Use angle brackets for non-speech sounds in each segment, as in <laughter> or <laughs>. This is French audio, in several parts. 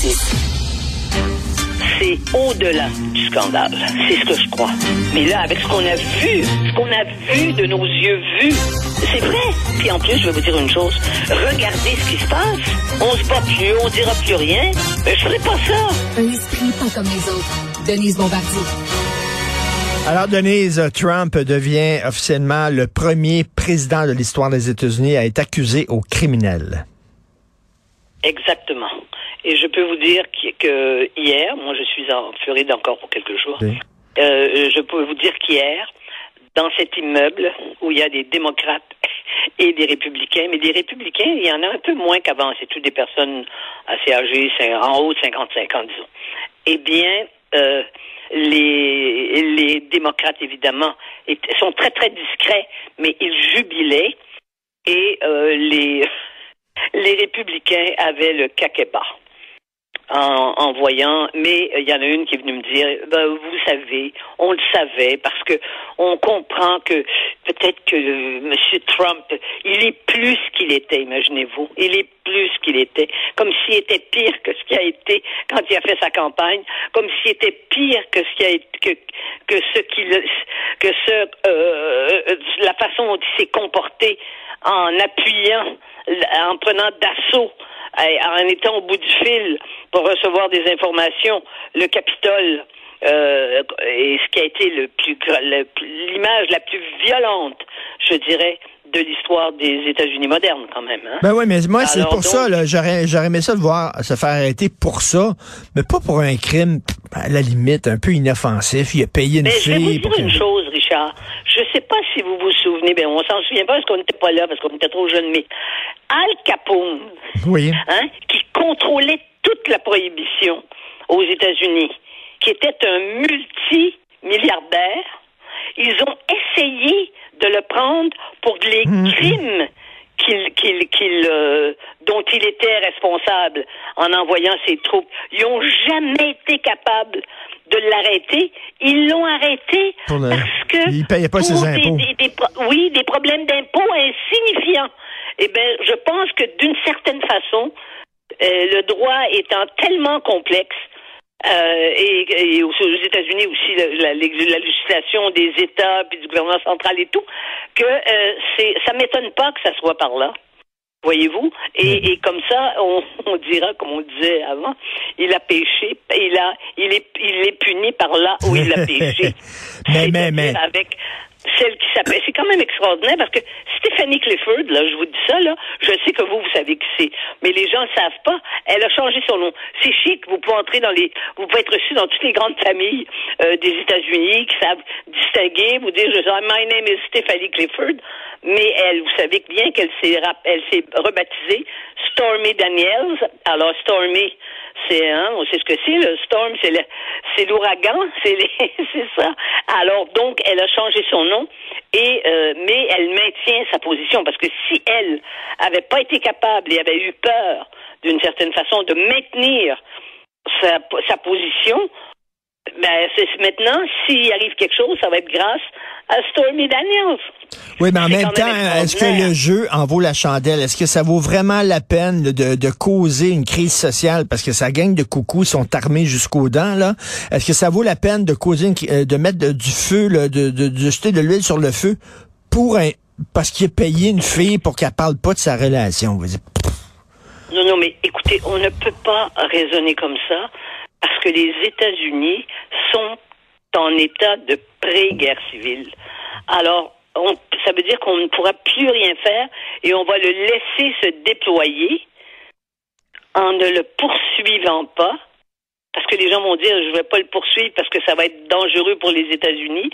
C'est au-delà du scandale. C'est ce que je crois. Mais là, avec ce qu'on a vu, ce qu'on a vu de nos yeux vus, c'est vrai. Puis en plus, je vais vous dire une chose. Regardez ce qui se passe. On se bat plus, on dira plus rien. Mais je ferai pas ça. Un esprit pas comme les autres. Denise Bombardier. Alors, Denise, Trump devient officiellement le premier président de l'histoire des États-Unis à être accusé au criminel. Exactement. Et je peux vous dire que hier, moi je suis en Floride encore pour quelques jours, euh, je peux vous dire qu'hier, dans cet immeuble où il y a des démocrates <laughs> et des républicains, mais des républicains, il y en a un peu moins qu'avant, c'est toutes des personnes assez âgées, en haut de 55 ans, disons. Eh bien, euh, les, les démocrates, évidemment, sont très, très discrets, mais ils jubilaient et euh, les, <laughs> les républicains avaient le caquet en, en voyant, mais il y en a une qui est venue me dire, ben, vous savez, on le savait parce que on comprend que peut-être que M. Trump, il est plus qu'il était, imaginez-vous, il est plus qu'il était, comme s'il était pire que ce qui a été quand il a fait sa campagne, comme s'il était pire que ce qui a été, que, que ce qu'il, que ce, euh, la façon dont il s'est comporté en appuyant, en prenant d'assaut en étant au bout du fil pour recevoir des informations, le Capitole euh, et ce qui a été le plus l'image la plus violente, je dirais, de l'histoire des États-Unis modernes, quand même. Hein? Ben oui, mais moi, c'est pour ça, j'aurais, j'aurais aimé ça de voir se faire arrêter pour ça, mais pas pour un crime, à la limite, un peu inoffensif. Il a payé une mais fille. Je vais vous dire une chose, Richard. Je sais pas si vous vous souvenez, ben, on s'en souvient pas parce qu'on n'était pas là, parce qu'on était trop jeunes, mais Al Capone, oui. hein, qui contrôlait toute la prohibition aux États-Unis, qui était un multimilliardaire, ils ont essayé de le prendre pour les mhm. crimes qu'il, qu'il, qu'il, euh, dont il était responsable en envoyant ses troupes. Ils n'ont jamais été capables de l'arrêter. Ils l'ont arrêté parce que il payait pas ses impôts. oui, des problèmes d'impôts insignifiants. Eh bien, je pense que d'une certaine façon, euh, le droit étant tellement complexe, euh, et, aux, États-Unis aussi la, législation des États puis du gouvernement central et tout, que euh, c'est ça m'étonne pas que ça soit par là. Voyez-vous? Et, et, comme ça, on, on, dira, comme on disait avant, il a péché, il a, il est, il est puni par là où il a péché. <laughs> mais, mais, mais. Avec, celle qui s'appelle. C'est quand même extraordinaire parce que Stéphanie Clifford, là, je vous dis ça, là, je sais que vous, vous savez qui c'est, mais les gens ne savent pas. Elle a changé son nom. C'est chic, vous pouvez entrer dans les, vous pouvez être reçu dans toutes les grandes familles euh, des États-Unis qui savent distinguer, vous dire, je sais, my name is Stéphanie Clifford, mais elle, vous savez bien qu'elle s'est, elle s'est rebaptisée Stormy Daniels. Alors, Stormy, c'est hein, on sait ce que c'est le storm, c'est le, c'est l'ouragan, <laughs> c'est c'est ça. Alors donc elle a changé son nom et euh, mais elle maintient sa position parce que si elle avait pas été capable et avait eu peur d'une certaine façon de maintenir sa, sa position, ben, c'est maintenant, s'il arrive quelque chose, ça va être grâce à Stormy Daniels. Oui, mais en même temps, est-ce que le jeu en vaut la chandelle? Est-ce que ça vaut vraiment la peine de, de, causer une crise sociale? Parce que sa gang de coucous sont armés jusqu'aux dents, là. Est-ce que ça vaut la peine de causer euh, de mettre du feu, de, de, de jeter de l'huile sur le feu pour un, parce qu'il a payé une fille pour qu'elle parle pas de sa relation? Non, non, mais écoutez, on ne peut pas raisonner comme ça parce que les États-Unis sont en état de pré-guerre civile. Alors, ça veut dire qu'on ne pourra plus rien faire et on va le laisser se déployer en ne le poursuivant pas. Parce que les gens vont dire, je ne vais pas le poursuivre parce que ça va être dangereux pour les États-Unis.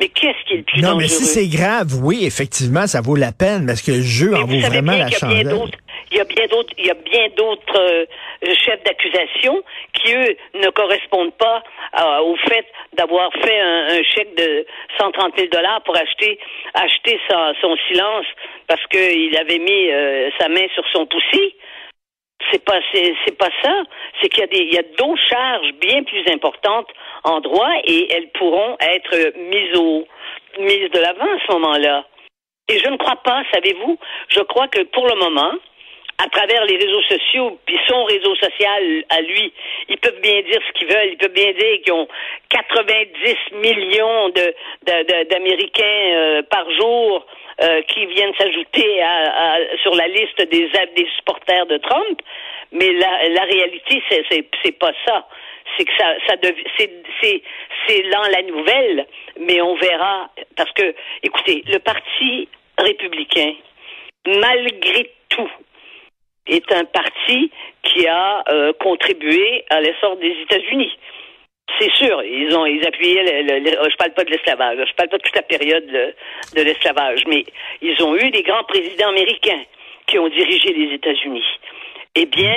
Mais qu'est-ce qui est le plus dangereux? Non, mais si c'est grave, oui, effectivement, ça vaut la peine parce que le jeu en vaut vraiment la chandelle il y a bien d'autres, il y a bien d'autres euh, chefs d'accusation qui eux ne correspondent pas euh, au fait d'avoir fait un, chèque de 130 000 dollars pour acheter acheter son silence parce qu'il avait mis euh, sa main sur son poussi. C'est pas c'est, pas ça. C'est qu'il y a des il y a d'autres charges bien plus importantes en droit et elles pourront être mises au mises de l'avant à ce moment-là. Et je ne crois pas, savez-vous, je crois que pour le moment, à travers les réseaux sociaux, puis son réseau social à lui, ils peuvent bien dire ce qu'ils veulent. Ils peuvent bien dire qu'ils ont 90 millions de, d'Américains euh, par jour euh, qui viennent s'ajouter à, sur la liste des, des supporters de Trump. Mais la, la réalité, c'est, c'est, c'est pas ça. C'est que ça, ça c'est, c'est, c'est dans la nouvelle, mais on verra. Parce que, écoutez, le Parti républicain, malgré tout, est un parti qui a euh, contribué à l'essor des États-Unis. C'est sûr, ils ont ils appuyaient. Le, je parle pas de l'esclavage, je parle pas de toute la période de, l'esclavage, mais ils ont eu des grands présidents américains qui ont dirigé les États-Unis. Eh bien,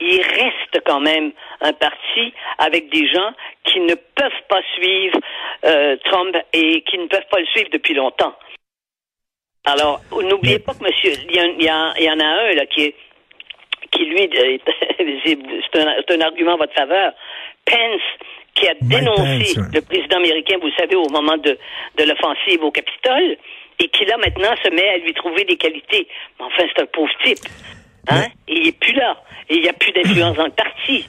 il reste quand même un parti avec des gens qui ne peuvent pas suivre euh, Trump et qui ne peuvent pas le suivre depuis longtemps. Alors, n'oubliez pas que monsieur, il y, y, en a un là qui est qui lui <laughs> c'est un, un, argument en votre faveur. Pence qui a dénoncé le président américain, vous savez, au moment de, de l'offensive au Capitole, et qui là maintenant se met à lui trouver des qualités. Mais enfin, c'est un pauvre type. Hein? Et il est plus là. Et il n'y a plus d'influence dans le parti.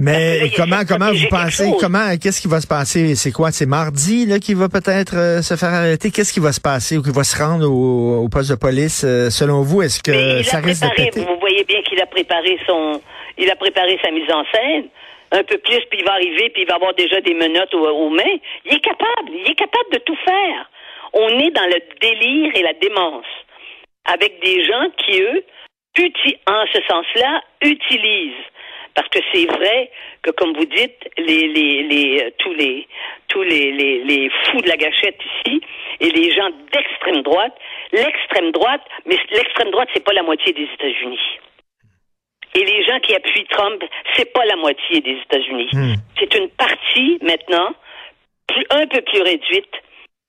Mais comment comment vous pensez comment qu'est-ce qui va se passer? C'est quoi? C'est mardi là qui va peut-être euh, se faire arrêter? Qu'est-ce qui va se passer ou qui va se rendre au, poste de police euh, selon vous? Est-ce que ça risque de péter? Vous voyez bien qu'il a préparé son il a préparé sa mise en scène. Un peu plus puis il va arriver puis il va avoir déjà des menottes aux, mains. Il est capable il est capable de tout faire. On est dans le délire et la démence. Avec des gens qui eux en ce sens-là utilisent parce que c'est vrai que, comme vous dites, les, les, les, euh, tous les tous les, les, les fous de la gâchette ici et les gens d'extrême droite, l'extrême droite, mais l'extrême droite, c'est pas la moitié des États-Unis. Et les gens qui appuient Trump, c'est pas la moitié des États-Unis. Hmm. C'est une partie maintenant, un peu plus réduite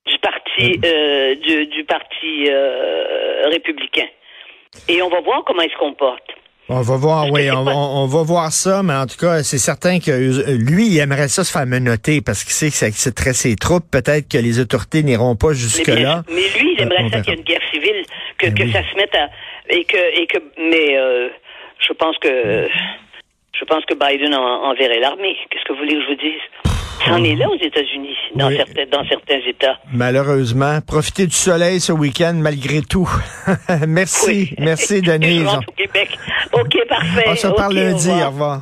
du parti hmm. euh, du, du, parti euh, républicain. Et on va voir comment il se comporte. On va voir, oui, on, on, va voir ça, mais en tout cas, c'est certain que lui, il aimerait ça se faire menotter parce qu'il sait que c'est très ses troupes. Peut-être que les autorités n'iront pas jusque-là. Mais, lui, il aimerait ça qu'il y ait une guerre civile, que, ben que ça se mette à... Et que, et que, mais euh, je pense que... Je pense que Biden enverrait l'armée. Qu'est-ce que vous voulez que je vous dise? Ça en est là aux États-Unis, dans, certains, dans certains États. Malheureusement. Profitez du soleil ce week-end malgré tout. <laughs> merci. Merci, <laughs> Denise. au Québec. OK, parfait. On se parle lundi. Au revoir.